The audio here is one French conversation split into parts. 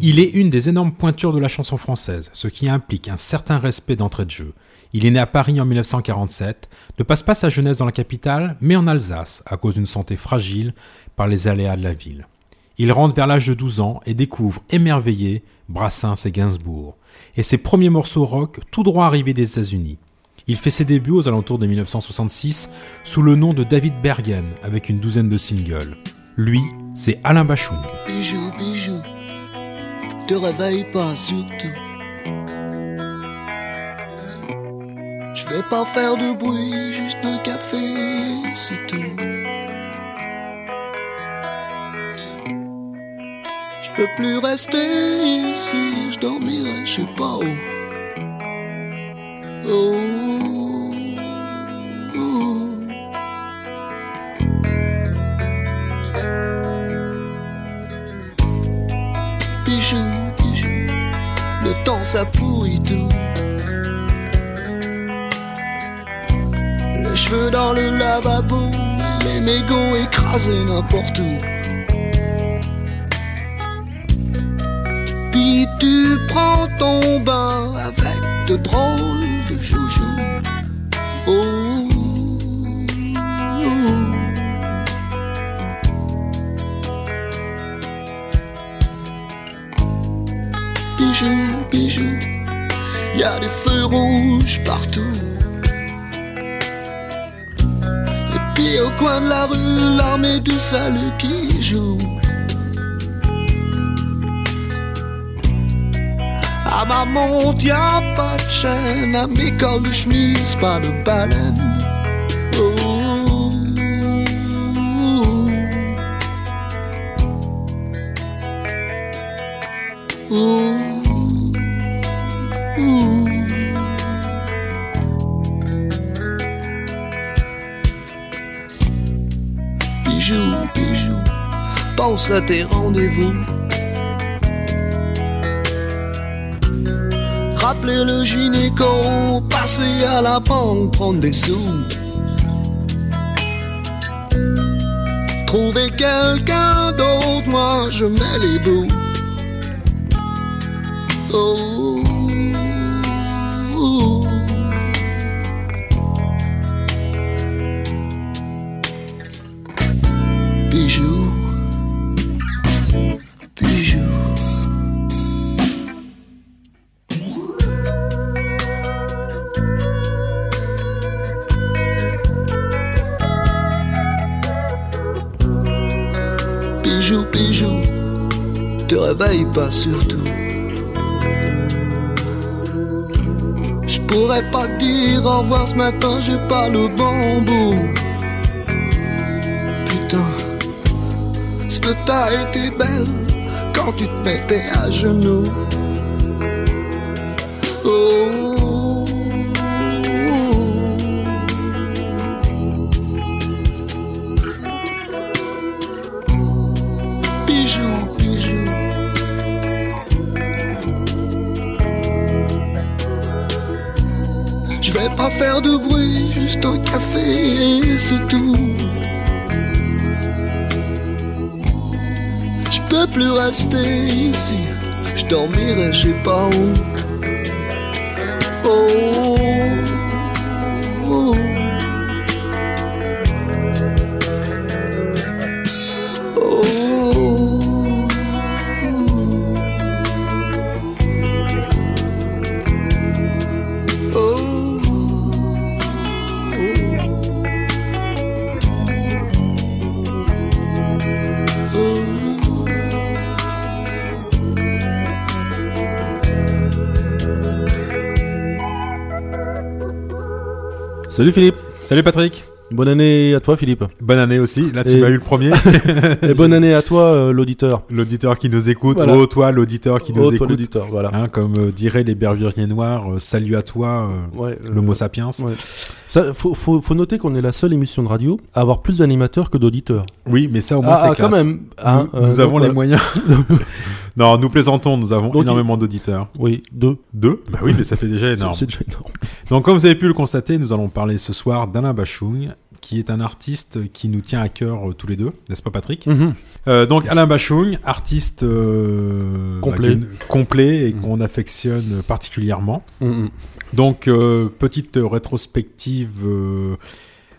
Il est une des énormes pointures de la chanson française, ce qui implique un certain respect d'entrée de jeu. Il est né à Paris en 1947, ne passe pas sa jeunesse dans la capitale, mais en Alsace, à cause d'une santé fragile par les aléas de la ville. Il rentre vers l'âge de 12 ans et découvre, émerveillé, Brassens et Gainsbourg, et ses premiers morceaux rock tout droit arrivés des États-Unis. Il fait ses débuts aux alentours de 1966 sous le nom de David Bergen avec une douzaine de singles. Lui, c'est Alain Bachung. Te réveille pas surtout. Je vais pas faire de bruit, juste un café, c'est tout. Je peux plus rester ici, je dormirai, je sais pas où. Oh, ça pourrit tout. Les cheveux dans le lavabo, les mégots écrasés n'importe où. Puis tu prends ton bain avec de drôles de joujoux. Oh. Bijou, bijou, y a des feux rouges partout. Et puis au coin de la rue, l'armée du salut qui joue. À ma montre, y a pas de chaîne, à mes cols de chemise, pas de baleine. Pense à tes rendez-vous. Rappeler le gynéco, passer à la banque, prendre des sous. Trouver quelqu'un d'autre, moi je mets les bouts. Oh. Surtout. Je pourrais pas dire au revoir ce matin, j'ai pas le bon bout. Putain, ce que t'as été belle quand tu te mettais à genoux. Oh, faire de bruit, juste un café et c'est tout. Je peux plus rester ici, je dormirai je sais pas où. Oh. Salut Philippe. Salut Patrick, Bonne année à toi Philippe. bonne année aussi. Là tu Et- m'as eu le premier. Et bonne année à toi euh, l'auditeur. l'auditeur qui nous écoute, Voilà. oh toi l'auditeur qui nous Oh, toi écoute. l'auditeur, voilà. Hein, comme euh, diraient les bervuriers noirs, euh, salut à toi, Ouais, l'homo sapiens. ouais. Ça, faut, faut, faut noter qu'on est la seule émission de radio à avoir plus d'animateurs que d'auditeurs. Oui, mais ça au moins Ah, c'est ah, quand classe. même. hein, nous, nous donc, avons les moyens. non, nous plaisantons, nous avons Donc, énormément d'auditeurs. Oui, deux. Deux? Bah oui, mais ça fait déjà énorme. c'est déjà énorme. Donc comme vous avez pu le constater, nous allons parler ce soir d'Alain Bachung, qui est un artiste qui nous tient à cœur euh, tous les deux, n'est-ce pas Patrick? Mhm. Euh, Donc Alain Bachung, artiste euh, Complet. bah, que- complet et Mhm. qu'on affectionne particulièrement. Mhm. Donc euh, petite rétrospective.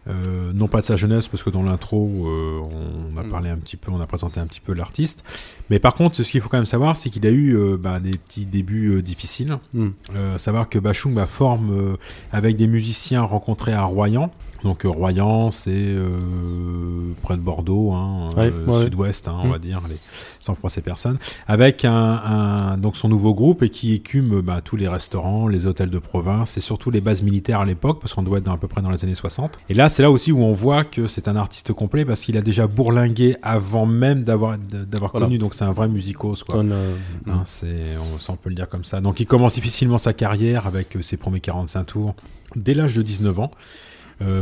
Euh, non pas de sa jeunesse parce que dans l'intro euh, on a Mm. parlé un petit peu, on a présenté un petit peu l'artiste. Mais par contre, ce qu'il faut quand même savoir, c'est qu'il a eu euh, bah, des petits débuts difficiles. Mm. Savoir que Bachung bah, forme avec des musiciens rencontrés à Royan. Donc euh, Royan, c'est euh, près de Bordeaux, hein, Ouais, euh, ouais. sud-ouest, hein, on Mm. va dire, les, sans froisser personne. Avec un, un- donc son nouveau groupe et qui écume bah, tous les restaurants, les hôtels de province et surtout les bases militaires à l'époque, parce qu'on doit être dans, à peu près dans les années 60. Et là, c'est là aussi où on voit que c'est un artiste complet parce qu'il a déjà bourlingué avant même d'avoir d'avoir Voilà. connu. Donc c'est un vrai musicos, quoi. On, euh, Hein, c'est, on, ça, on peut le dire comme ça. Donc il commence difficilement sa carrière avec ses premiers 45 tours dès l'âge de 19 ans,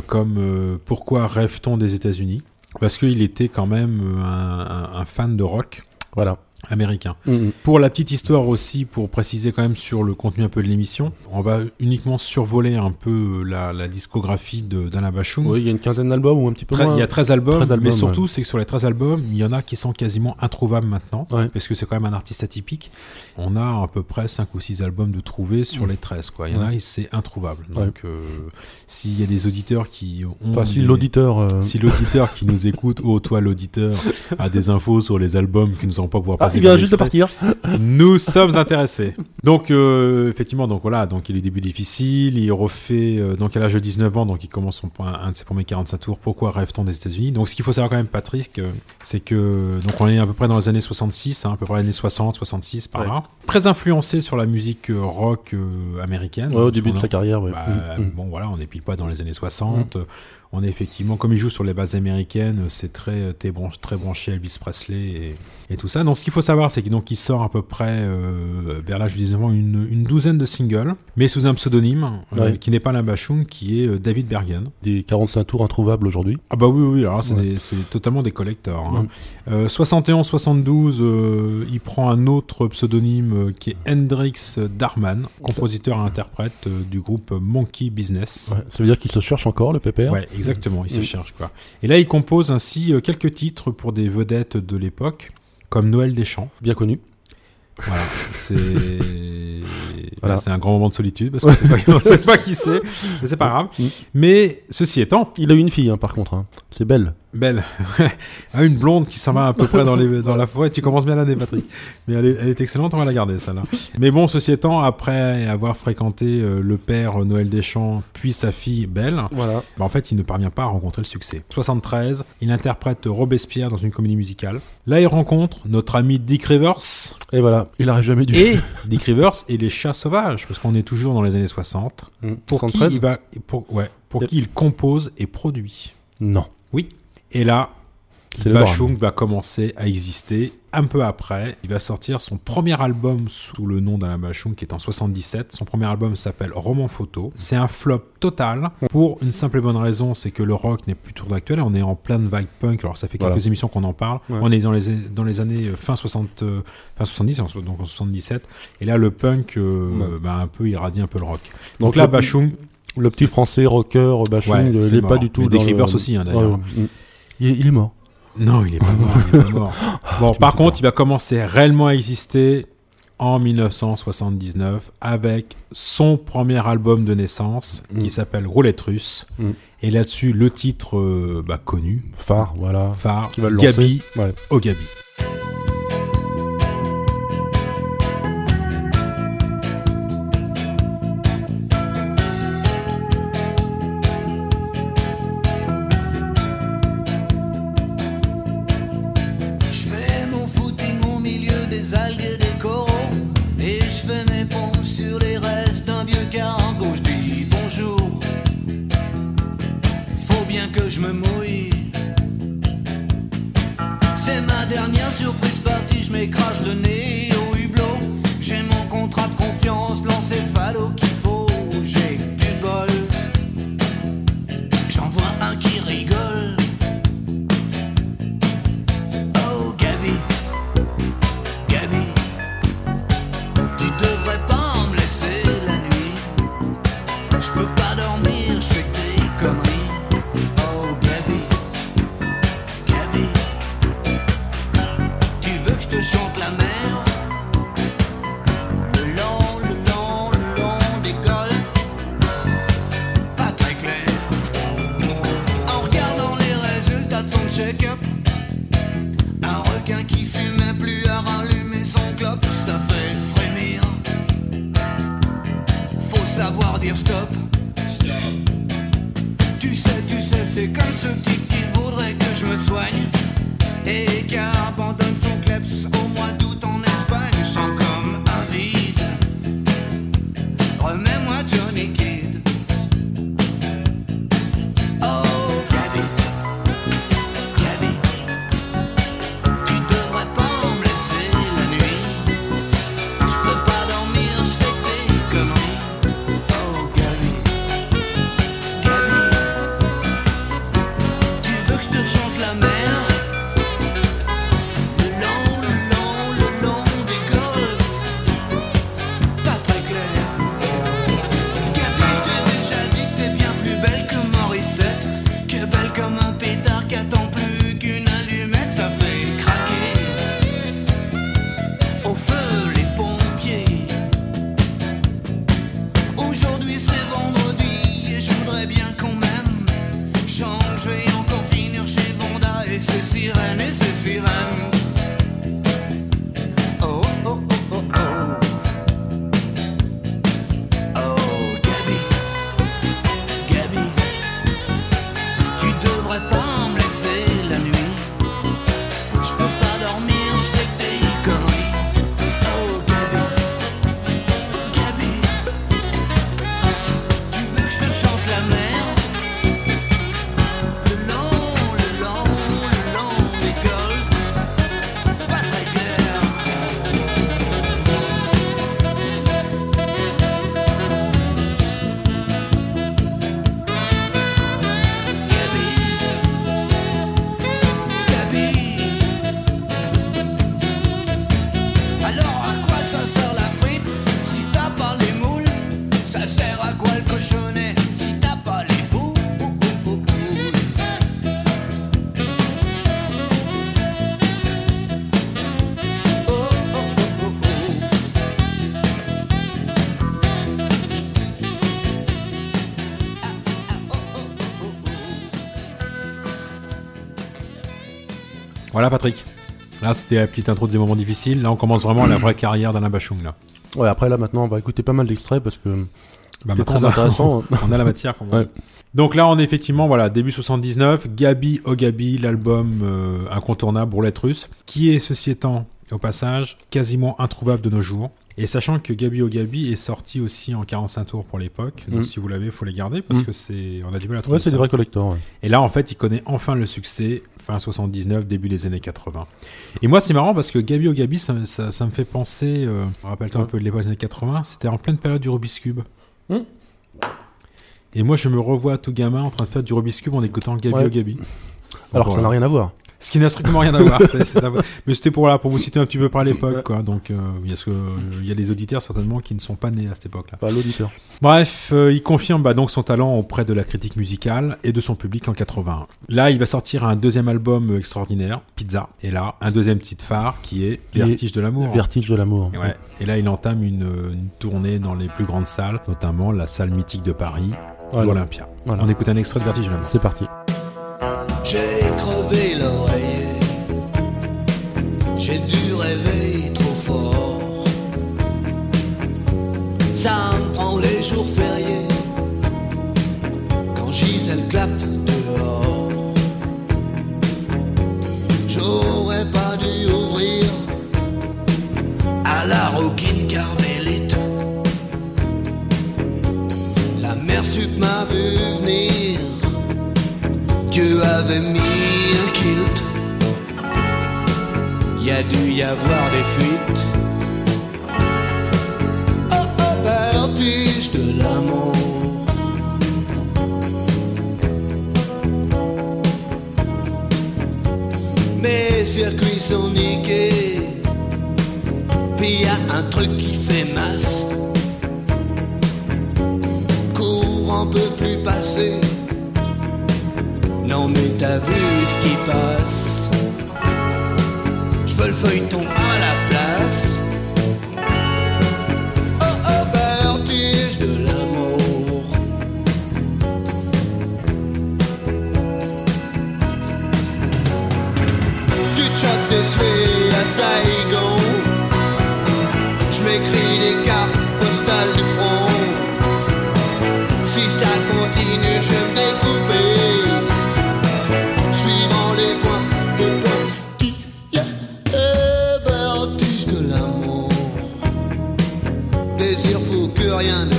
comme euh, Pourquoi rêve-t-on des États-Unis? Parce qu'il était quand même euh, un- un fan de rock Voilà. Américain. Mhm. Pour la petite histoire aussi, pour préciser quand même sur le contenu un peu de l'émission, on va uniquement survoler un peu la, la discographie d'Alain Bachung. Oui, il y a une quinzaine d'albums ou un petit peu Tre- moins. il y a 13 albums, 13 albums, mais surtout c'est que sur les 13 albums, il y en a qui sont quasiment introuvables maintenant, Ouais. parce que c'est quand même un artiste atypique. On a à peu près 5 ou 6 albums de trouvés sur les 13, quoi. Il y en a, Ouais. c'est introuvable. Donc, euh, s'il y a des auditeurs qui ont... Enfin, si des- l'auditeur. euh, Si l'auditeur qui nous écoute, oh toi l'auditeur, a des infos sur les albums que nous n'allons pas pouvoir Ah, passer. Il vient juste de partir. nous sommes intéressés. Donc euh, effectivement, donc voilà, donc il est début difficile, il refait euh, donc à l'âge de 19 ans, donc il commence son point, un de ses premiers 45 tours. Pourquoi rêve-t-on des États-Unis? Donc ce qu'il faut savoir quand même, Patrick, euh, c'est que donc on est à peu près dans les années 66, hein, à peu près les années 60, 66 par Ouais. là, très influencé sur la musique rock euh, américaine. Ouais, au Donc, début de sa carrière, ouais. bah, Mhm. Mhm. Bon, voilà, on est pile pas dans les années 60. On est effectivement, comme il joue sur les bases américaines, c'est très, euh, très, branché, très branché Elvis Presley et, et tout ça. Donc, ce qu'il faut savoir, c'est qu'il sort à peu près euh, vers l'âge de 19 ans une, une douzaine de singles, mais sous un pseudonyme euh, Ouais. qui n'est pas Bachung, qui est David Bergen. Des 45 tours introuvables aujourd'hui. Ah bah oui, oui, alors c'est Ouais. totalement des collectors. Hein. Euh, 71-72, euh, il prend un autre pseudonyme qui est Hendrix Darman, compositeur et interprète du groupe Monkey Business. Ça veut dire qu'il se cherche encore, le PPR. Ouais, exactement, il se ché- quoi. Et là, il compose ainsi euh, quelques titres pour des vedettes de l'époque, comme Noël Deschamps. Bien connu. Voilà, c'est Voilà. C'est un grand moment de solitude parce qu'on on sait pas qui c'est, mais c'est pas grave. Mm. Mais ceci étant, Il a eu une fille, hein, par contre. hein. C'est belle. Belle, Ah, une blonde qui s'en va à peu près dans, les, dans la forêt. Tu commences bien l'année, Patrick. Mais elle est, elle est excellente, on va la garder, celle-là. Mais bon, ceci étant, après avoir fréquenté euh, le père Noël Deschamps, puis sa fille Belle, Voilà. bah, en fait, il ne parvient pas à rencontrer le succès. 73, il interprète Robespierre dans une comédie musicale. Là, il rencontre notre ami Dick Rivers Et voilà, il aurait jamais dû. et Dick Rivers et les chats sauvages, parce qu'on est toujours dans les années 60. Mm. Pour 73? qui il va, pour, ouais, pour Yep. qui il compose et produit? Non. Oui. Et là. Bachung va commencer à exister. Un peu après, il va sortir son premier album sous le nom d'Alain Bachung, qui est en 77. Son premier album s'appelle Roman Photo. C'est un flop total pour une simple et bonne raison, c'est que le rock n'est plus toujours d'actuel. On est en pleine vague punk. Alors ça fait quelques Voilà. émissions qu'on en parle. Ouais. On est dans les dans les années euh, fin 60, euh, fin 70, en so- donc en 77. Et là, le punk, euh, Ouais. bah, un peu irradie un peu le rock. Donc, Donc là, le- Bachung, Le petit français rocker Bachung, Ouais, il c'est est mort. pas du tout Mais dans Dick le- aussi, hein, d'ailleurs. Mm. Il, est- il est mort. Non, il est pas mort. il est pas mort. Bon, par contre, il va commencer réellement à exister en 1979 avec son premier album de naissance Mm. qui s'appelle Roulette russe. Mm. Et là-dessus, le titre euh, bah, connu, Phare, voilà. phare, Qui va le Gabi lancer. Ouais. au Gabi. Voilà, Patrick. Là, c'était la petite intro des moments difficiles. Là, on commence vraiment la vraie carrière d'Alain Bachung. Là. Ouais, après là maintenant on va écouter pas mal d'extraits parce que Bah, c'était très intéressant. on a la matière. Ouais. Donc là, on est effectivement, voilà, début 79, Gabi Oh Gabi, l'album euh, incontournable, Roulette russe, qui est, ceci étant, au passage, quasiment introuvable de nos jours. Et sachant que Gabi Oh Gabi est sorti aussi en 45 tours pour l'époque, donc Mm. si vous l'avez, il faut les garder parce Mm. que c'est, on a du mal à trouver ouais, c'est des vrais collectors. ouais. Et là, en fait, il connaît enfin le succès, fin 79, début des années 80. Et moi, c'est marrant parce que Gabi au Gabi, ça, ça- ça me fait penser, euh, rappelle-toi un peu de l'époque des années 80, c'était en pleine période du Rubik's Cube. Hmm. Et moi, je me revois tout gamin en train de faire du Rubik's Cube en écoutant Gabi Ouais. au Gabi. Alors Donc, que ça n'a voilà. rien à voir. Ce qui n'a strictement rien à voir. à- Mais c'était pour, pour vous citer un petit peu par l'époque, Ouais. quoi. Donc, euh, il y a ce que- il y a des auditeurs certainement qui ne sont pas nés à cette époque-là. Pas l'auditeur. Bref, euh, il confirme bah, donc son talent auprès de la critique musicale et de son public en 81. Là, il va sortir un deuxième album euh, extraordinaire, Pizza. Et là, un deuxième titre phare qui est Vertige de l'amour. Vertige de l'amour. Et, ouais. Et là, il entame une, une tournée dans les plus grandes salles, notamment la salle mythique de Paris, Voilà. l'Olympia. Voilà. On écoute un extrait de Vertige de l'amour. C'est parti. J'ai crevé Y avoir des fuites. Oh, oh, vertige de l'amour? Mes circuits sont niqués. Puis y a un truc qui fait masse. Courant peut plus passer. Non mais t'as vu ce qui passe Le feuilleton à la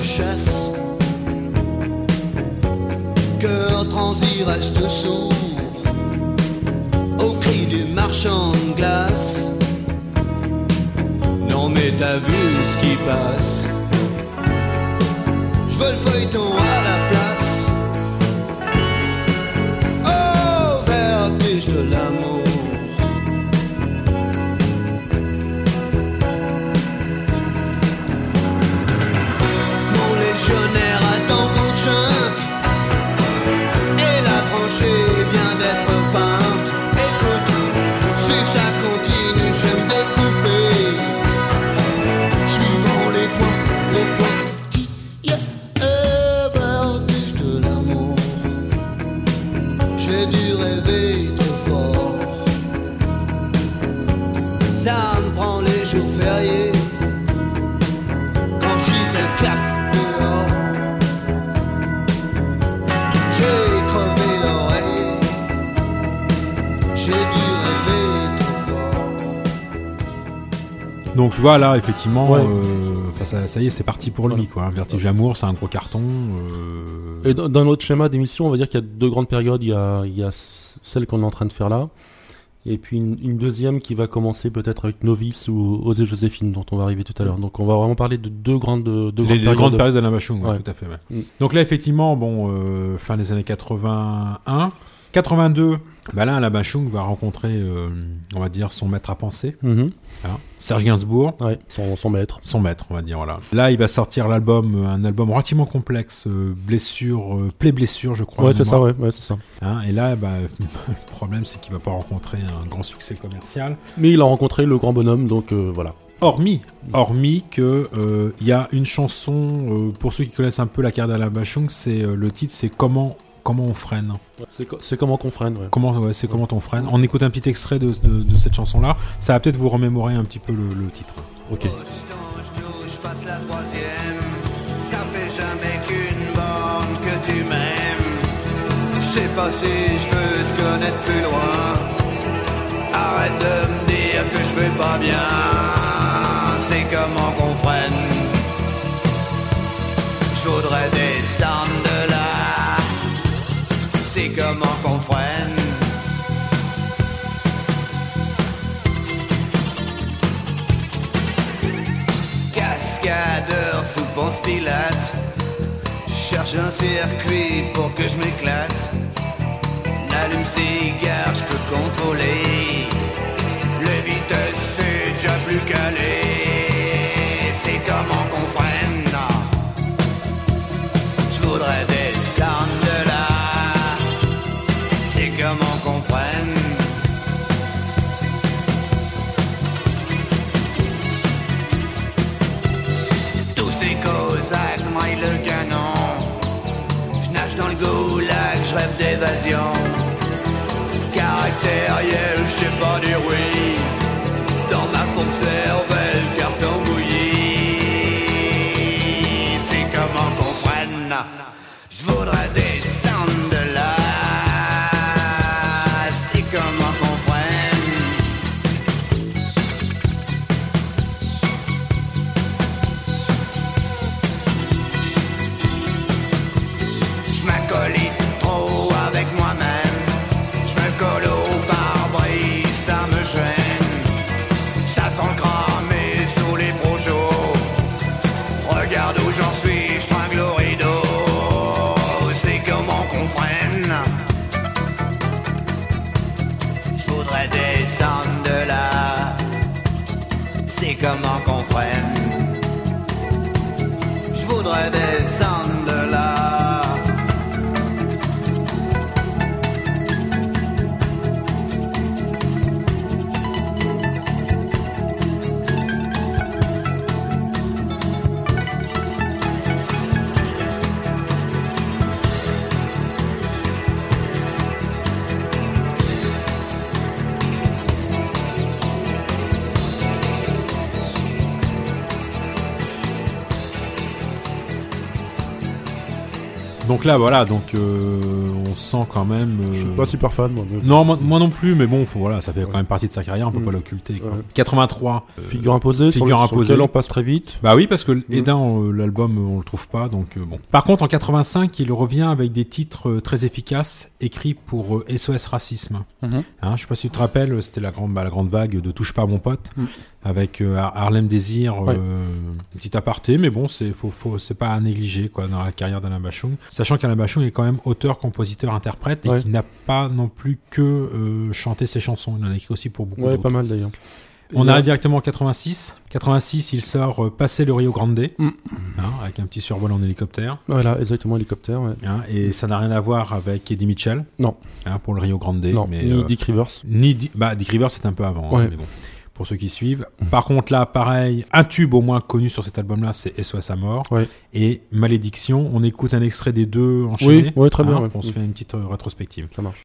chasse. Cœur transi reste sourd au cri du marchand de glace. Non mais t'as vu ce qui passe. Je veux le feuilleton à la tu vois là effectivement, Ouais. euh, ça, ça y est c'est parti pour lui quoi. Vertige d'amour c'est un gros carton. euh, Et dans, notre schéma d'émission, on va dire qu'il y a deux grandes périodes. Il y a, il y a celle qu'on est en train de faire là, et puis une, une deuxième qui va commencer peut-être avec Novice ou Osée Joséphine, dont on va arriver tout à l'heure. Donc on va vraiment parler de deux grandes, deux grandes les périodes. grandes périodes de la Bachung, ouais, Ouais. tout à fait. ouais. Mm. Donc là effectivement bon euh, fin des années 81, 82, bah là la Bachung va rencontrer euh, on va dire son maître à penser, Mhm. hein, Serge Gainsbourg. Ouais, son, son maître. son maître, on va dire voilà. Là, il va sortir l'album, euh, un album relativement complexe, euh, blessure, euh, plaie blessure, je crois. Ouais, c'est ça, ouais, ouais c'est ça. Hein, et là, bah, le problème, c'est qu'il va pas rencontrer un grand succès commercial. Mais il a rencontré le grand bonhomme, donc euh, voilà. Hormis, hormis que euh, il y a une chanson euh, pour ceux qui connaissent un peu la carrière d'Alain Bachung, c'est euh, le titre, c'est comment comment on freine. C'est co- c'est comment qu'on freine, ouais. Comment ouais, c'est comment on freine. On écoute un petit extrait de, de- de cette chanson-là. Ça va peut-être vous remémorer un petit peu le, le titre. Ok. je passe la troisième. Ça fait jamais qu'une borne que tu m'aimes. Je sais pas si je veux te connaître plus loin. Arrête de me dire que je vais pas bien. Je cherche un circuit pour que je m'éclate. L'allume cigare, je peux contrôler. Les vitesses, c'est déjà plus calé. C'est comment qu'on freine. Je voudrais ces cosaques maillent le canon. Je nage dans le goulag, je rêve d'évasion. Caractériel, je sais pas dire oui. Donc là, voilà, donc euh, on sent quand même. Je suis euh, pas super fan, moi. mais- Non, moi, moi non plus, mais bon, faut, voilà, ça fait Ouais. quand même partie de sa carrière, on peut pas l'occulter. Ouais. 83. euh, Figure imposée, sur, figure le- sur imposée. lequel on passe très vite. Bah oui, parce que Edin, l'album, on le trouve pas, donc euh, bon. Par contre, en 85, il revient avec des titres très efficaces, écrits pour euh, SOS Racisme. Mhm. Hein, je sais pas si tu te rappelles, c'était la grande, bah, la grande vague de Touche pas à mon pote, Mm. Avec euh, Har- Harlem Désir, euh, Ouais. un petit aparté, mais bon, c'est faut, faut, c'est pas à négliger quoi dans la carrière d'Alain Bachung. Sachant qu'Alain Bachung est quand même auteur, compositeur, interprète, et Ouais. qu'il n'a pas non plus que euh, chanté ses chansons. Il en a écrit aussi pour beaucoup Ouais, d'autres. pas mal d'ailleurs. On arrive euh, directement en 86. 86, il sort euh, Passer le Rio Grande, Mm. hein, avec un petit survol en hélicoptère. Voilà, exactement, hélicoptère. ouais. hein, et ça n'a rien à voir avec Eddie Mitchell. Non. hein, pour le Rio Grande. non, mais, ni euh, Dick Rivers. ni bah, Dick Rivers, c'est un peu avant. Ouais. mais bon, pour ceux qui suivent. Par contre, là, pareil, un tube au moins connu sur cet album-là, c'est SOS à mort. Ouais. Et Malédiction. On écoute un extrait des deux enchaînés. Oui, ouais, très bien, hein, ouais. On se fait une petite euh, rétrospective. Ça marche.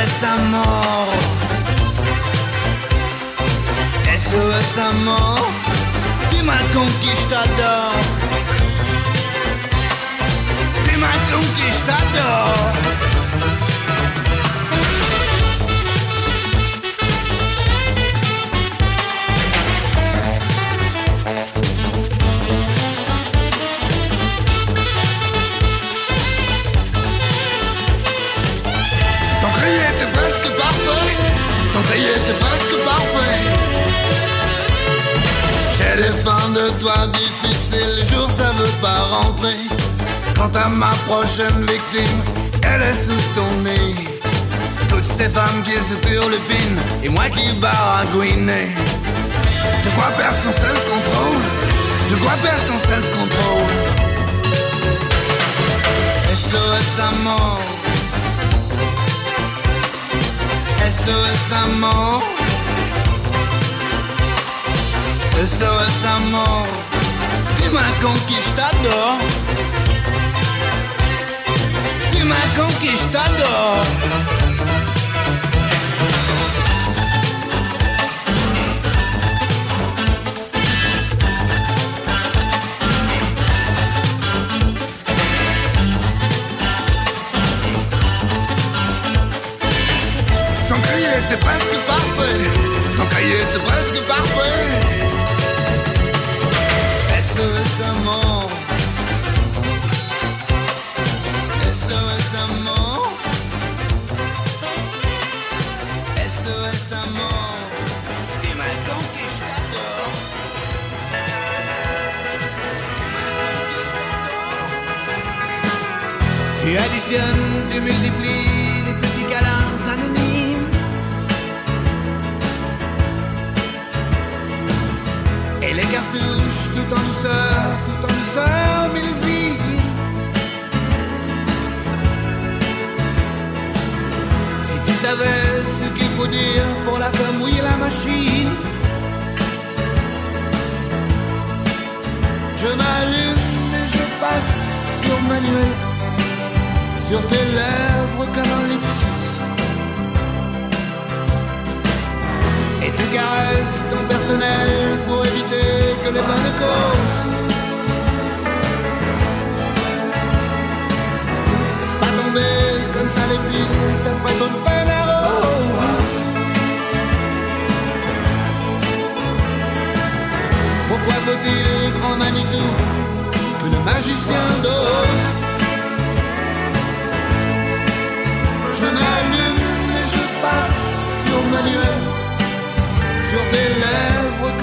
SOS à mort. SOS à mort? Tu m'as conquis, je t'adore. Tu m'as conquis, Cri était presque parfait J'ai des fins de toi difficiles, le jour ça veut pas rentrer. Quant à ma prochaine victime, elle est sous ton nez. Toutes ces femmes qui se turlupinent et moi qui baragouinais. De quoi perdre son self-control? De quoi perdre son self-control? SOS à mort SOS à mort SOS à mort Tu m'as conquis, je t'adore. Tu m'as conquis, je t'adore Cri était presque parfait. Ton cri était presque parfait. SOS à mort SOS à mort SOS t'adore Tu m'as conquis, je t'adore Tu additionnes, tu multiplies Et les cartouches tout en douceur, tout en douceur, millésime. Si tu savais ce qu'il faut dire pour la faire mouiller la machine. Je m'allume et je passe sur manuel, sur tes lèvres comme un lipsis. Et tu caresses ton personnel pour éviter les bonnes causes Laisse pas tomber comme ça les plis, ça ton peine à rose. Pourquoi faut-il, grand Manitou, que le magicien dose? Je m'allume et je passe sur manuel. Sur tes lèvres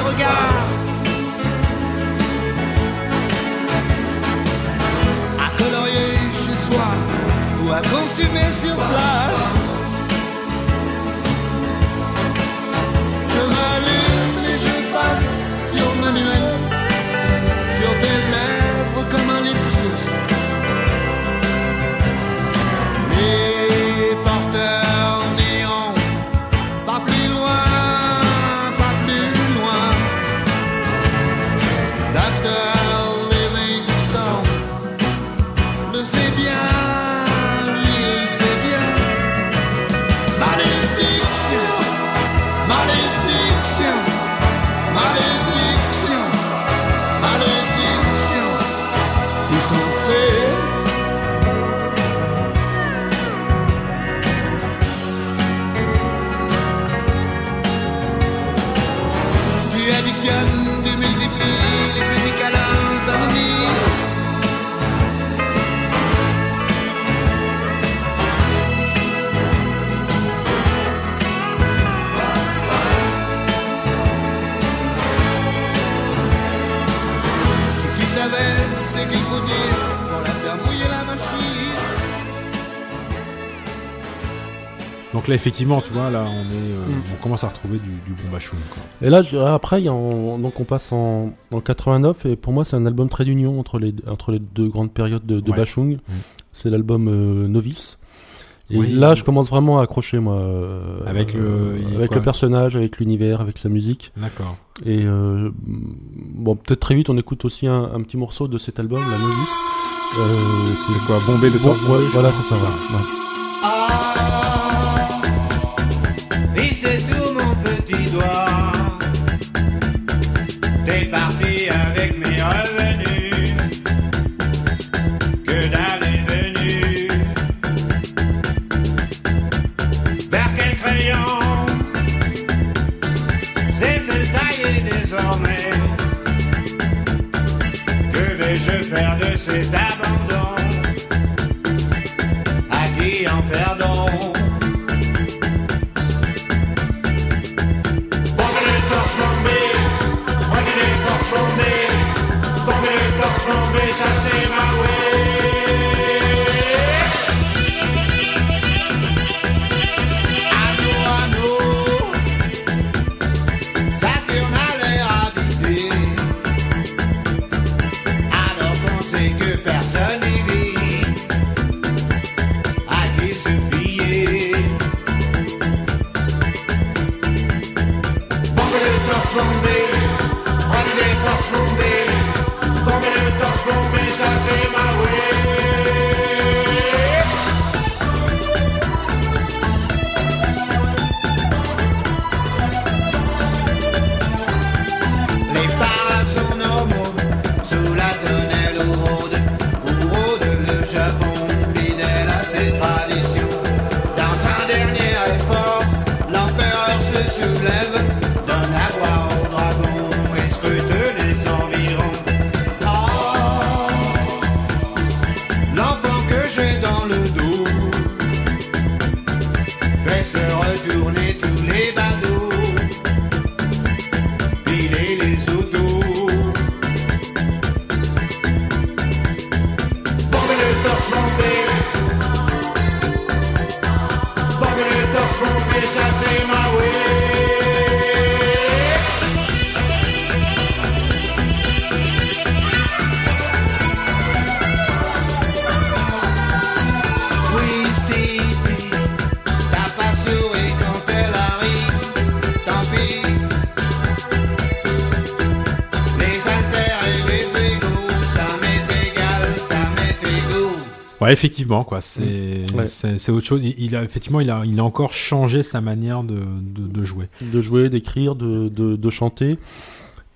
regard. À colorier chez soi ou à consumer sur place. Donc là, effectivement, tu vois, là, on est, euh, on commence à retrouver du, du bon bachoun, quoi. Et là, je- après, il y a en- donc on passe en, en 89, et pour moi, c'est un album très d'union entre les, entre les deux grandes périodes de, de Ouais. Bachung. Mm. C'est l'album euh, Novice. Et Oui. là, je commence vraiment à accrocher, moi. euh, Avec le- avec le personnage, avec l'univers, avec sa musique. D'accord. Et euh, bon, peut-être très vite, on écoute aussi un, un petit morceau de cet album, La Novice. Euh, C'est quoi, bomber de Bon, torse ouais, voilà, c'est ça. ouais. Ouais. Ah, parti avec mes revenus. Ouais, effectivement, quoi. C'est Ouais. c'est autre chose. Il, il a effectivement, il a, il a encore changé sa manière de, de, de jouer. de jouer, d'écrire, de, de, de chanter.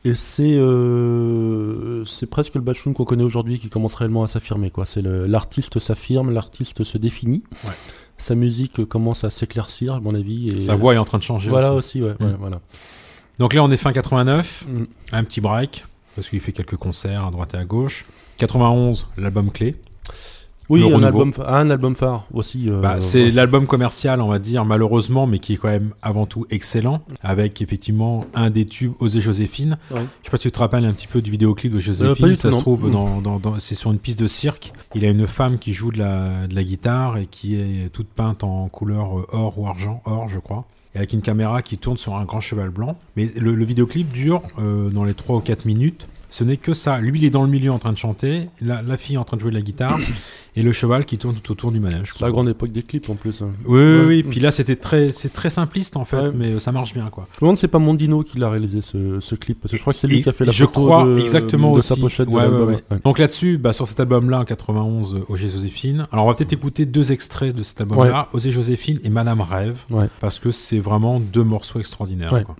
Et c'est euh, c'est presque le Bachung qu'on connaît aujourd'hui qui commence réellement à s'affirmer. quoi. C'est L'artiste s'affirme, l'artiste se définit. Ouais. Sa musique commence à s'éclaircir, à mon avis. Et Sa voix est en train de changer. Voilà aussi. aussi, ouais, Mm. ouais, voilà. Donc là, on est fin 89, Mm. un petit break parce qu'il fait quelques concerts à droite et à gauche. 91, l'album clé. Oui, un album, un album phare aussi. euh, Bah, c'est ouais. l'album commercial, on va dire, malheureusement, mais qui est quand même avant tout excellent, avec effectivement un des tubes Osée Joséphine. Ouais. Je sais pas si tu te rappelles un petit peu du vidéoclip de Joséphine. Euh, du ça se trouve Mm. dans, dans, dans- c'est sur une piste de cirque. Il a une femme qui joue de la, de la guitare et qui est toute peinte en couleur euh, or ou argent, or je crois. Et avec une caméra qui tourne sur un grand cheval blanc. Mais le, le vidéoclip dure euh, dans les 3 ou 4 minutes. Ce n'est que ça. Lui, il est dans le milieu en train de chanter, la, la fille en train de jouer de la guitare, et le cheval qui tourne tout autour du manège. C'est la grande époque des clips en plus. hein. Oui, oui, Ouais. oui. Puis là, c'était très, c'est très simpliste en fait, Ouais. mais euh, ça marche bien quoi. Je me demande c'est pas Mondino qui l'a réalisé ce, ce clip. Parce que je crois que c'est lui Et qui a fait la je photo crois de, exactement de aussi. sa pochette de Ouais. Ouais. Donc là-dessus, bah, sur cet album-là, en 91, euh, Osée Joséphine. Alors on va peut-être écouter deux extraits de cet album-là, Osée Joséphine et Madame Rêve, parce que c'est vraiment deux morceaux extraordinaires. Quoi.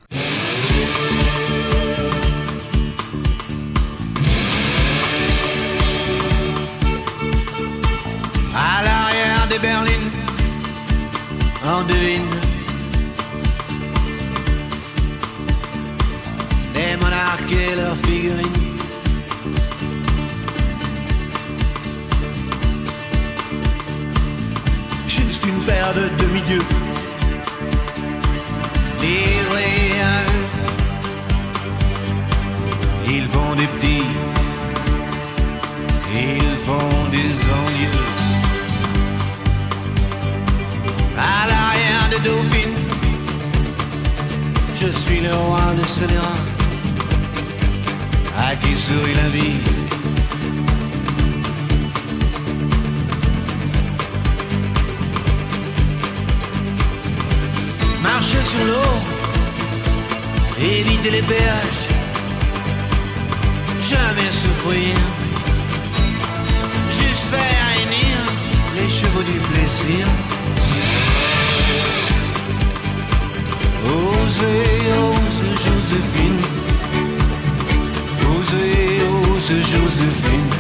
On devine des monarques et leurs figurines. Juste une paire de demi-dieux livrés à. Ils font des petits, Dauphine. Je suis le roi de scélérat, à qui sourit la vie. Marcher sur l'eau, éviter les péages, jamais souffrir, juste faire réunir les chevaux du plaisir. Osez, ose Joséphine. Osez, ose Joséphine.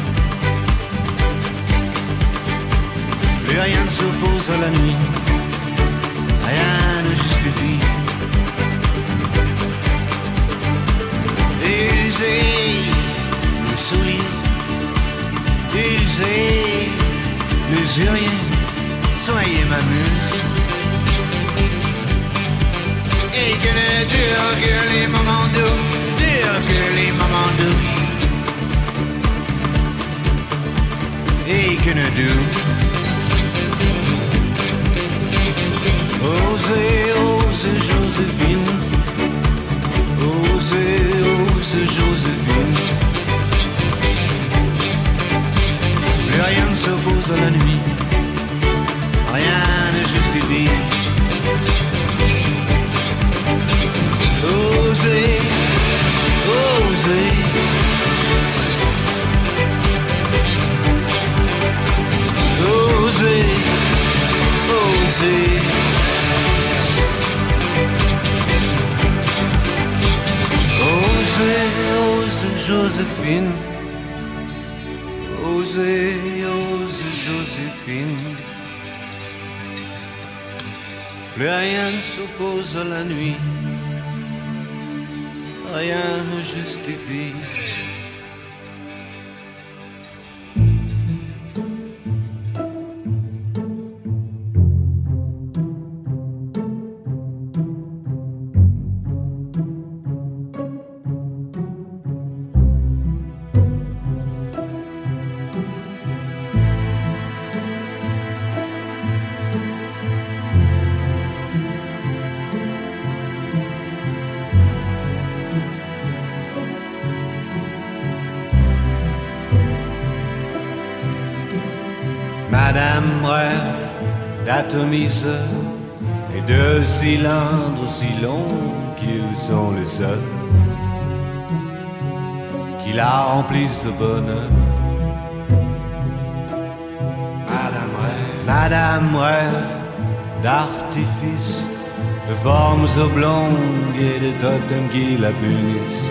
Plus rien ne s'oppose à la nuit. Rien ne justifie. Usez le sourire. Usez l'usurier. Soyez ma muse. Que ne dure que les moments doux, dure que les moments doux. Et que ne dure. Osez, ose Joséphine. Osez, ose Joséphine. Plus rien ne s'oppose à la nuit. La nuit rien ne justifie. Et de cylindres si longs qu'ils sont les seuls qui la remplissent de bonheur. Madame rêve d'artifice, de formes oblongues et de totems qui la punissent.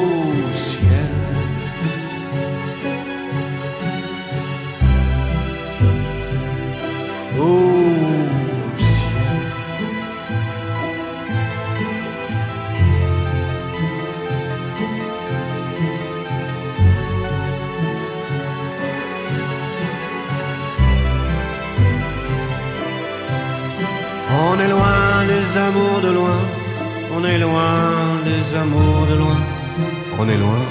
amours de loin, on est loin.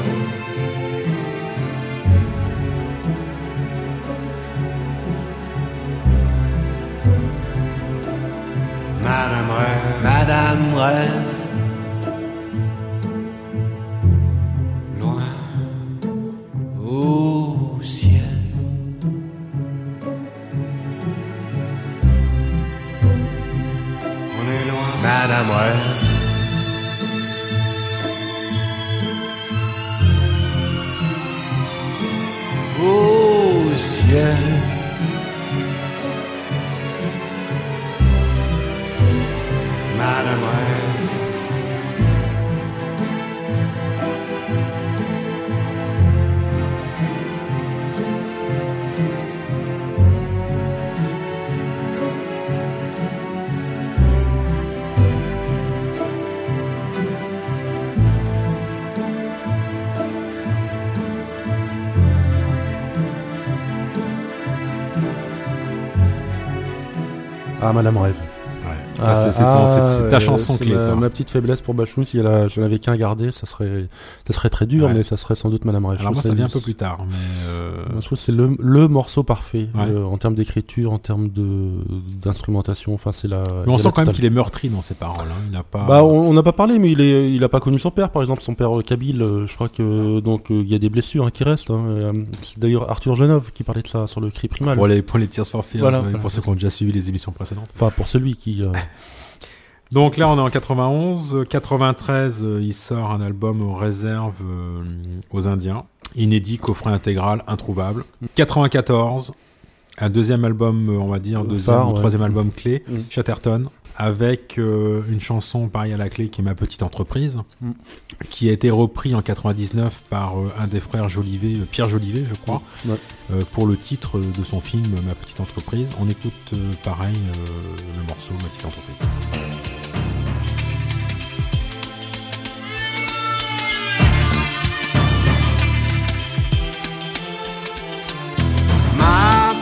Madame rêve, Madame rêve, Madame Rêve. Ouais. Ça, c'est- ta euh, chanson clé, ma, toi. ma petite faiblesse pour Bachung, si je n'avais qu'un à garder, ça serait, ça serait très dur, Ouais. mais ça serait sans doute Madame Rêve. Alors moi, ça vient un peu plus tard, mais Je trouve que c'est le, le morceau parfait Ouais. euh, en termes d'écriture, en termes de d'instrumentation. Enfin, c'est la. mais on sent quand même qu'il est meurtri dans ses paroles. hein. Il a pas. Bah, on n'a pas parlé, mais il est, il a pas connu son père, par exemple, son père euh, Kabyle. euh, je crois que donc il y a des blessures hein, qui restent. hein, c'est d'ailleurs Arthur Genov qui parlait de ça sur le cri primal. Pour les, pour les Tears for Fears, Voilà. ouais, pour ceux qui ont déjà suivi les émissions précédentes. Enfin, pour celui qui. Donc là, on est en 91. Euh, 93, euh, il sort un album aux réserves euh, aux Indiens. Inédit, coffret intégral, introuvable. 94, un deuxième album, euh, on va dire, deuxième phare, ou ouais. troisième album clé, Mm. Chatterton, avec euh, une chanson, pareil à la clé, qui est Ma Petite Entreprise, Mm. qui a été repris en 99 par euh, un des frères Jolivet, euh, Pierre Jolivet, je crois, Ouais. pour le titre de son film Ma Petite Entreprise. On écoute pareil le morceau Ma Petite Entreprise.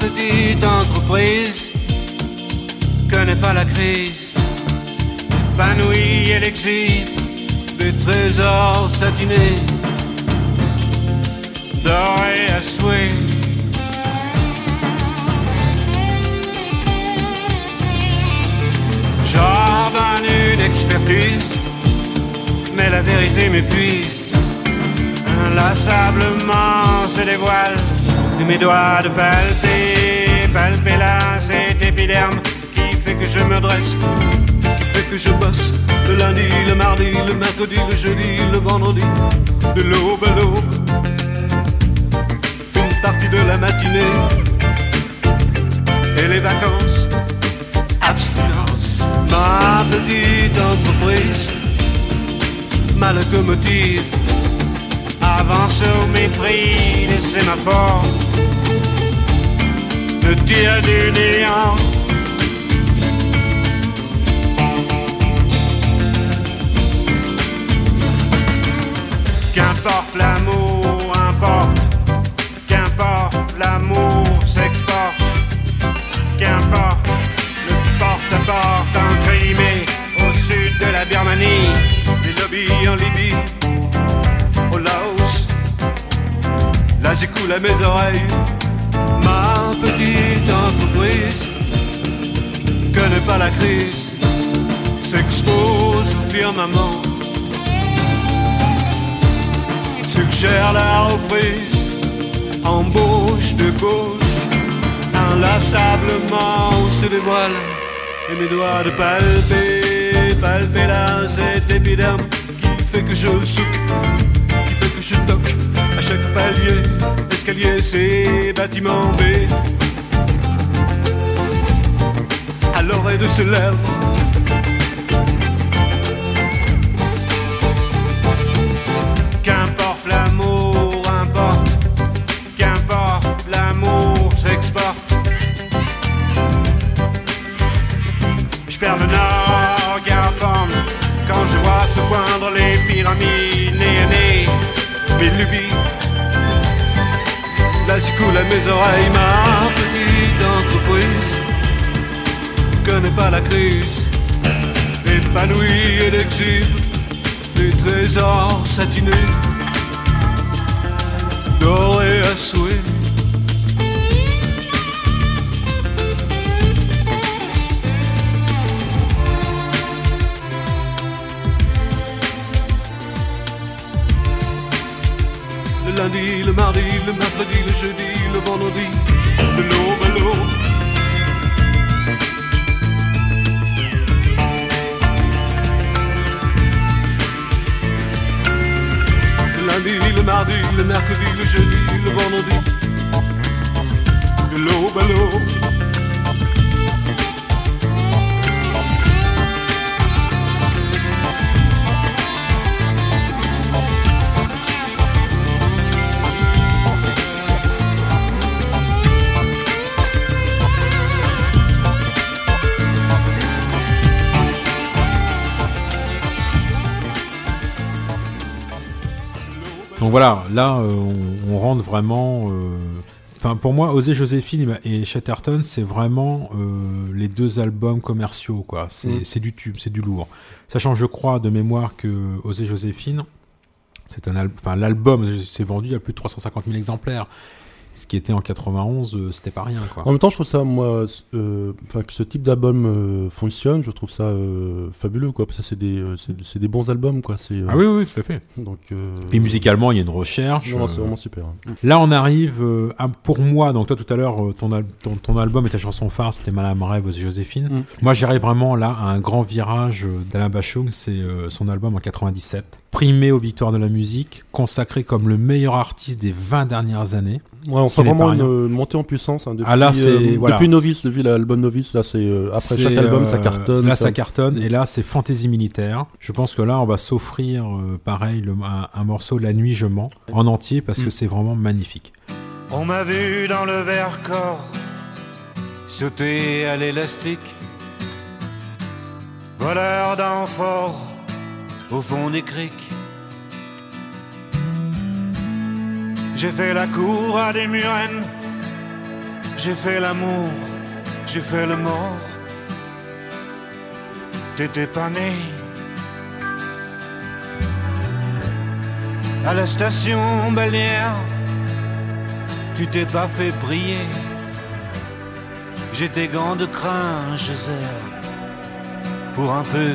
Petite entreprise connaît pas la crise. Épanouie et l'exhibe des trésors satinés, dorés à souhait. J'ordonne une expertise, mais la vérité m'épuise. Inlassablement se dévoile de mes doigts de palper, palper là cet épiderme qui fait que je me dresse, qui fait que je bosse le lundi, le mardi, le mercredi, le jeudi, le vendredi, de l'aube à l'aube. Une partie de la matinée et les vacances, abstinence. Ma petite entreprise, ma locomotive avance au mépris des sémaphores, me tire du néant. Qu'importe l'amour, importe. Qu'importe l'amour s'exporte. Qu'importe le porte-à-porte en Crimée, au sud de la Birmanie, les lobbies en Libye, au Laos. Là j'écoule à mes oreilles la crise, s'expose au firmament suggère la reprise, embauche de gauche, inlassablement se dévoile, et mes doigts de palper, palper là cet épiderme qui fait que je souque, qui fait que je toque à chaque palier, escalier, c'est bâtiment B. l'oreille de ce lèvre Qu'importe l'amour, importe. Qu'importe l'amour s'exporte. Je perds le nord, Garpon, quand je vois se poindre les pyramides, nez à nez, mes lubies. Là, j'y coule à mes oreilles ma petite entreprise. Connais pas la crise, épanouie et l'exhibe des trésors satinés, dorés à souhait. Le lundi, le mardi, le mercredi, le jeudi, le vendredi, de l'aube l'aube. Lundi, le mardi, le mercredi, le jeudi, le vendredi, l'aube. Donc voilà, là, euh, on, on rentre vraiment. euh, Enfin, pour moi, Osée Joséphine et Chatterton, c'est vraiment euh, les deux albums commerciaux, quoi. C'est Mm. c'est du tube, c'est du lourd. Sachant, je crois, de mémoire, que Osée Joséphine, c'est un enfin, l'album s'est vendu à plus de 350 000 exemplaires. Ce qui était en 91, euh, c'était pas rien, quoi. En même temps, je trouve ça, moi, euh, que ce type d'album euh, fonctionne, je trouve ça euh, fabuleux, quoi. Parce que c'est des, c'est des bons albums, quoi. C'est, Ah oui, oui, tout à fait. Donc, Et musicalement, il y a une recherche. non, c'est vraiment super. hein. Là, on arrive à- pour moi. Donc toi, tout à l'heure, ton, al- ton, ton album et ta chanson phare, c'était Madame Rêve aux Joséphine. Mm. Moi, j'arrive vraiment là à un grand virage d'Alain Bachung. C'est son album en 97, primé aux victoires de la musique, consacré comme le meilleur artiste des 20 dernières années. Ouais, on n'est vraiment une euh, montée en puissance. hein, depuis, Ah, là, c'est- euh, voilà. depuis Novice, depuis l'album Novice, là, c'est euh, après chaque album, ça euh, cartonne. Là, ça ça- cartonne. Et là, c'est Fantaisie militaire. Je pense que là, on va s'offrir, euh, pareil, le- un, un morceau La nuit je mens en entier parce que Mm. c'est vraiment magnifique. On m'a vu dans le verre corps sauter à l'élastique, voleur d'amphores au fond des criques. J'ai fait la cour à des murennes J'ai fait l'amour, j'ai fait le mort. T'étais pas né. À la station balnéaire, tu t'es pas fait prier. J'ai tes gants de crin, zère. Pour un peu,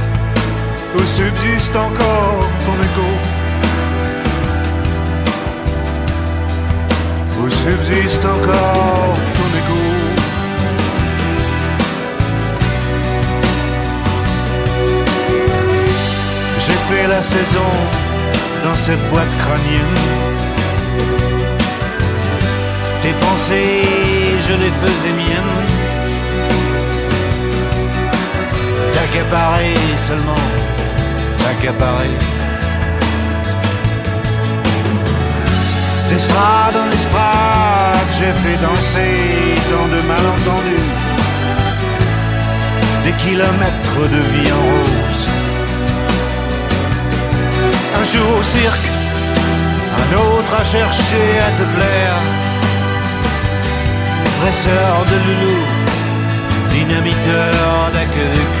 où subsiste encore ton écho. Où subsiste encore ton écho. J'ai fait la saison dans cette boîte crânienne. Tes pensées, je les faisais miennes. T'accaparer seulement, t'accaparer. D'estrade en estrade, j'ai fait danser dans de malentendus. Des kilomètres de vie en rose. Un jour au cirque, un autre à chercher à te plaire. Presseur de loulou, dynamiteur d'aqueduc.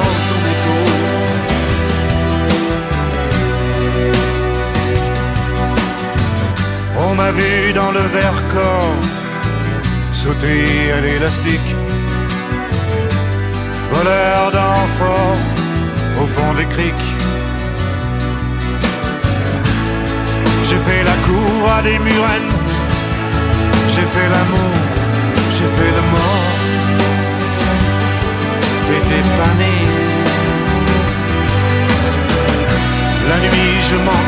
vu dans le verre corps sauter à l'élastique. Voleur d'enfort au fond des criques. J'ai fait la cour à des murennes. J'ai fait l'amour, j'ai fait le mort. T'étais pas né. La nuit, je mens,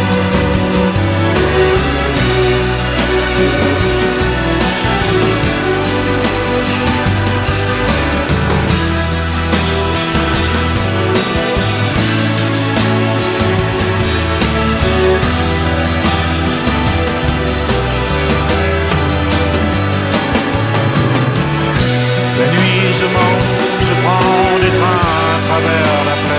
Je je prends des trains à travers la plaine.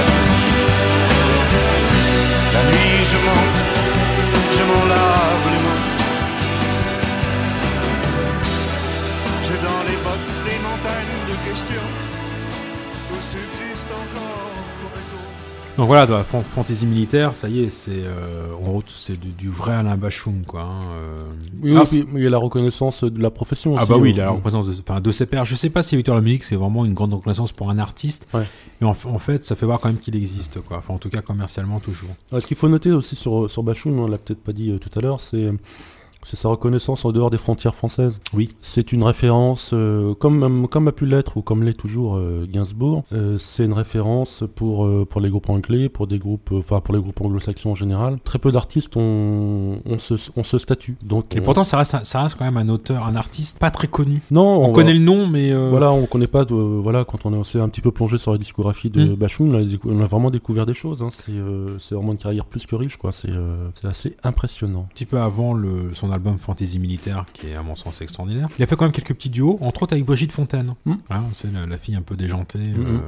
Donc voilà, dans la fan- fantasy militaire, ça y est, c'est euh, en c'est du, du vrai Alain Bachung, quoi. hein, euh. Oui, Ah, il y a la reconnaissance de la profession Ah aussi, bah oui, euh, la reconnaissance de, enfin, de ses pairs. Je sais pas si Victor la musique c'est vraiment une grande reconnaissance pour un artiste, Ouais. mais en, en fait ça fait voir quand même qu'il existe quoi. Enfin en tout cas commercialement toujours. Alors, Ce qu'il faut noter aussi sur, sur Bachoum, on l'a peut-être pas dit euh, tout à l'heure, c'est c'est sa reconnaissance en dehors des frontières françaises. Oui. C'est une référence, euh, comme, comme a pu l'être ou comme l'est toujours euh, Gainsbourg, euh, c'est une référence pour, euh, pour les groupes anglais, pour des groupes, euh, enfin pour les groupes anglo-saxons en général. Très peu d'artistes ont, ont, ce, ont ce statut. Donc, Et on- pourtant ça reste, ça reste quand même un auteur, un artiste pas très connu. non, On, va- connaît le nom, mais euh, Voilà, on connaît pas de, voilà, quand on est- on s'est un petit peu plongé sur la discographie de Mm. Bachoum, on, a on vraiment découvert des choses. hein. C'est euh, vraiment une carrière plus que riche, quoi. C'est euh, c'est assez impressionnant. un petit peu avant le, son album Fantasy Militaire, qui est à mon sens extraordinaire. Il a fait quand même quelques petits duos, entre autres avec Brigitte Fontaine. Mm. C'est la, la fille un peu déjantée. Mm, euh, mm.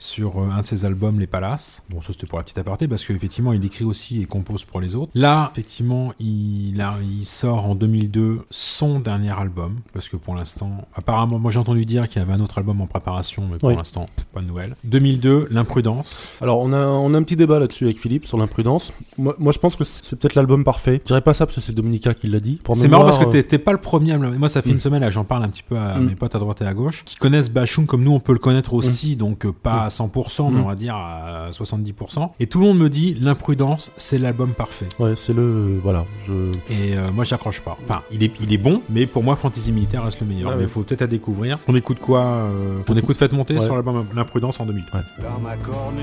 Sur euh, un de ses albums, Les Palaces. Bon, ça c'était pour la petite aparté, parce qu'effectivement, il écrit aussi et compose pour les autres. Là, effectivement, il, a, il sort en 2002 son dernier album, parce que pour l'instant, apparemment, moi j'ai entendu dire qu'il y avait un autre album en préparation, mais pour Oui. l'instant, pas de nouvelles. 2002, L'Imprudence. Alors, on a, on a un petit débat là-dessus avec Philippe sur l'imprudence. Moi, moi, je pense que c'est peut-être l'album parfait. Je dirais pas ça parce que c'est Dominica qui l'a dit. C'est marrant parce que t'es- pas le premier Moi, ça fait une Mm. semaine là, que j'en parle un petit peu à Mm. mes potes à droite et à gauche, qui connaissent Bachung comme nous, on peut le connaître aussi, donc euh, pas Mm. 100%, mais Mm. on va dire à 70%. Et tout le monde me dit, L'Imprudence, c'est l'album parfait. Ouais, c'est le. Voilà. Je... Et euh, moi, j'accroche pas. Enfin, il est, il est bon, mais pour moi, Fantasy Militaire reste le meilleur. Ah mais il ouais. faut peut-être à découvrir. On écoute quoi euh, On écoute Faites monter Ouais. sur l'album L'Imprudence en 2000. Dans ma cornue,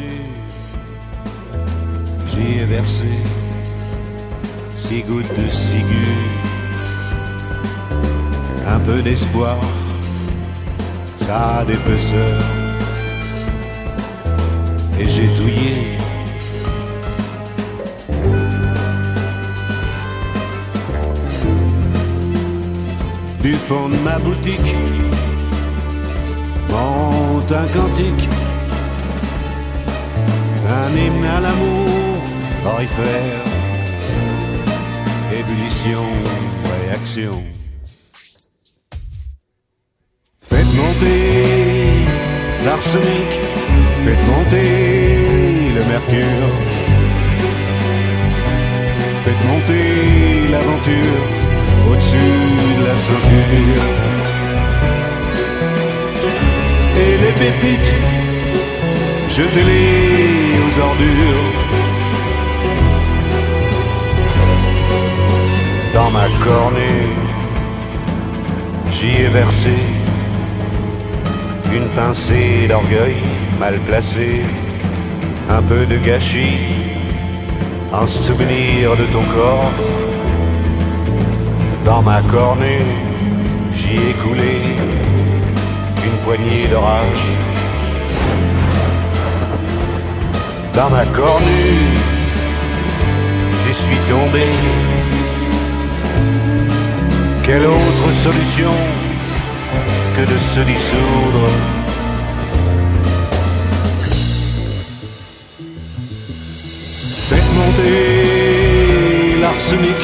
j'y ai versé six gouttes de ciguë, un peu d'espoir, ça a d'épaisseur, et j'ai touillé. Du fond de ma boutique, monte un cantique un hymne à l'amour, orifère, ébullition, réaction. Faites monter l'arsenic, faites monter mercure, faites monter l'aventure au-dessus de la ceinture. Et les pépites jetez-les aux ordures. Dans ma cornée, j'y ai versé une pincée d'orgueil mal placée, un peu de gâchis, un souvenir de ton corps. Dans ma cornée, j'y ai coulé une poignée de rage. dans ma cornue, j'y suis tombé. Quelle autre solution que de se dissoudre? Monter l'arsenic,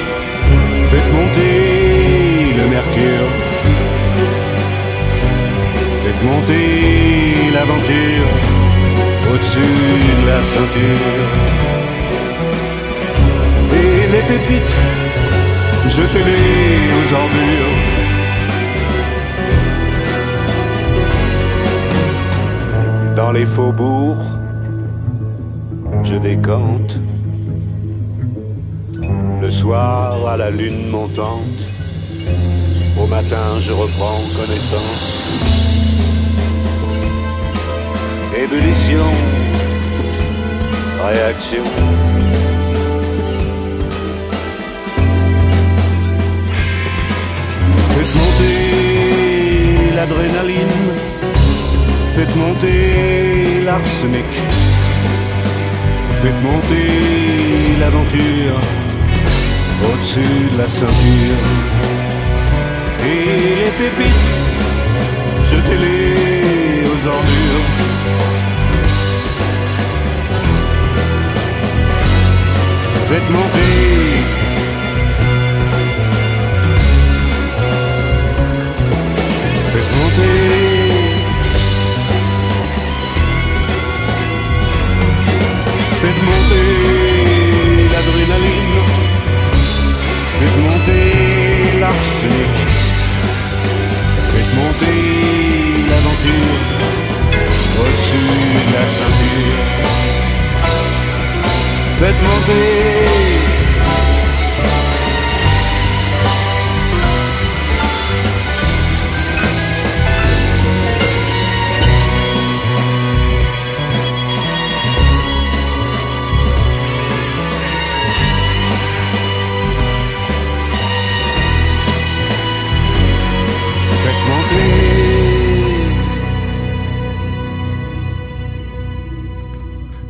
faites monter le mercure, faites monter l'aventure au-dessus de la ceinture. Et les pépites, jetez-les aux ordures. Dans les faubourgs, je décante. Soir à la lune montante, au matin je reprends connaissance. Ébullition, réaction. Faites monter l'adrénaline, faites monter l'arsenic, faites monter l'aventure au-dessus de la ceinture. Et les pépites, jetez-les aux ordures. Faites monter Faites monter Faites monter l'adrénaline Faites monter l'arsenic Faites monter l'aventure. Au-dessus de la ceinture. Faites monter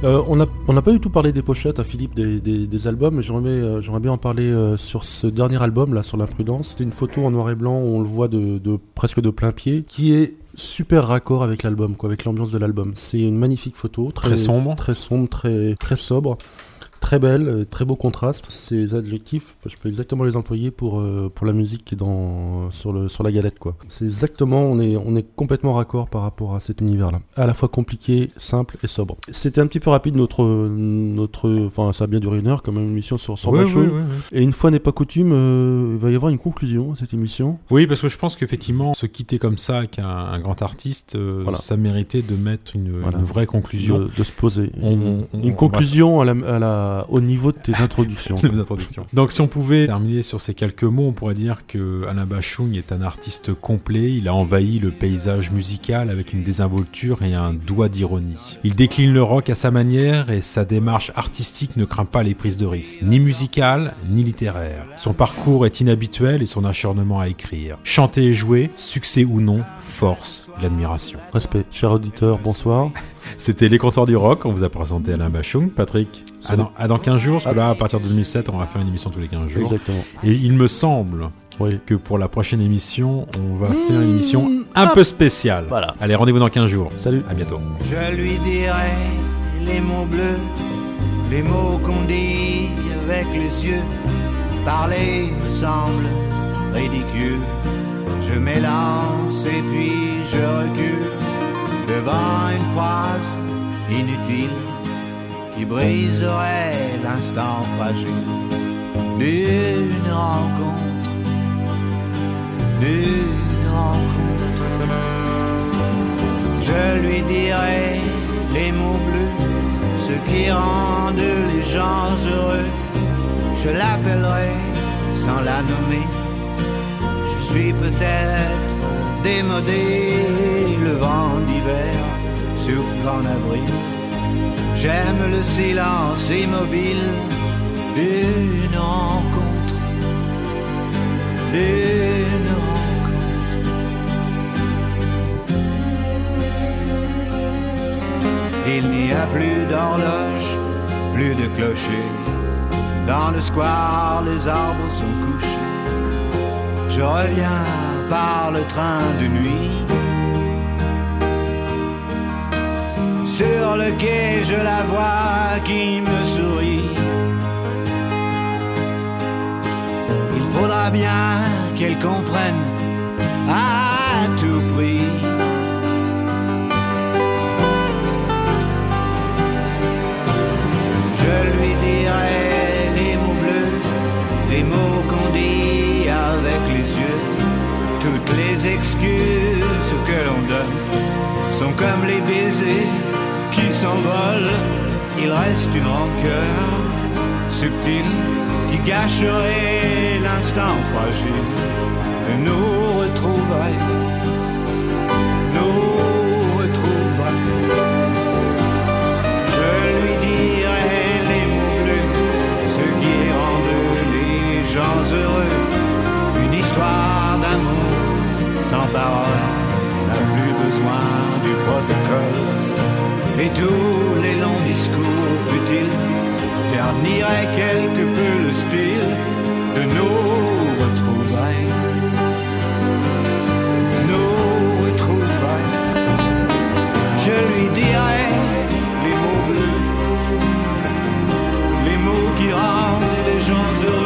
Euh, on n'a on pas du tout parlé des pochettes à Philippe des, des, des albums, mais j'aimerais euh, bien en parler euh, sur ce dernier album là sur l'imprudence. C'est une photo en noir et blanc où on le voit de, de presque de plein pied, qui est super raccord avec l'album, quoi, avec l'ambiance de l'album. C'est une magnifique photo, très, Très sombre. très sombre, très très sobre, très belle, euh, très beau contraste. Ces adjectifs, je peux exactement les employer pour euh, pour la musique qui est dans sur le sur la galette, quoi. C'est exactement, on est on est complètement raccord par rapport à cet univers-là, à la fois compliqué, simple et sobre. C'était un petit peu rapide notre notre, enfin ça a bien duré une heure comme émission sur sur Oui. Et une fois n'est pas coutume, euh, il va y avoir une conclusion à cette émission. Oui, parce que je pense qu'effectivement, se quitter comme ça avec un, un grand artiste, euh, Voilà. ça méritait de mettre une, Voilà. une vraie conclusion. de, de se poser. On- une on- une conclusion à la, à la- au niveau de tes introductions. de mes introductions. Donc si on pouvait terminer sur ces quelques mots, on pourrait dire que Alain Bachung est un artiste complet, il a envahi le paysage musical avec une désinvolture et un doigt d'ironie. Il décline le rock à sa manière et sa démarche artistique ne craint pas les prises de risque, ni musicales, ni littéraires. Son parcours est inhabituel et son acharnement à écrire. Chanter et jouer, succès ou non, force l'admiration. Respect. Cher auditeur, bonsoir. C'était Les Comptoirs du Rock, on vous a présenté Alain Bachung. Patrick, à Salut. dans, à dans 15 jours, parce que là, à partir de 2007, on va faire une émission tous les 15 jours. Exactement. Et il me semble Oui. que pour la prochaine émission, on va faire une émission un hop. peu spéciale. Voilà. Allez, rendez-vous dans 15 jours. Salut. À bientôt. Je lui dirai les mots bleus, les mots qu'on dit avec les yeux. Parler me semble ridicule. Je m'élance et puis je recule devant une phrase inutile qui briserait l'instant fragile d'une rencontre, d'une rencontre. Je lui dirai les mots bleus, ceux qui rendent les gens heureux. Je l'appellerai sans la nommer. Je suis peut-être démodé, le vent d'hiver souffle en avril. J'aime le silence immobile d'une rencontre, d'une rencontre. Il n'y a plus d'horloge, plus de clocher. Dans le square, les arbres sont couchés. Je reviens par le train de nuit. Sur le quai, je la vois qui me sourit. Il faudra bien qu'elle comprenne à tout prix. Les excuses que l'on donne sont comme les baisers qui s'envolent. Il reste une rancœur subtile qui gâcherait l'instant fragile nous retrouver. Nous retrouver. Je lui dirai les mots bleus, ceux qui rendent les gens heureux. Une histoire sans parole n'a plus besoin du protocole. Et tous les longs discours futiles terniraient quelque peu le style de nos retrouvailles. Nos retrouvailles. Je lui dirai les mots bleus, les mots qui rendent les gens heureux.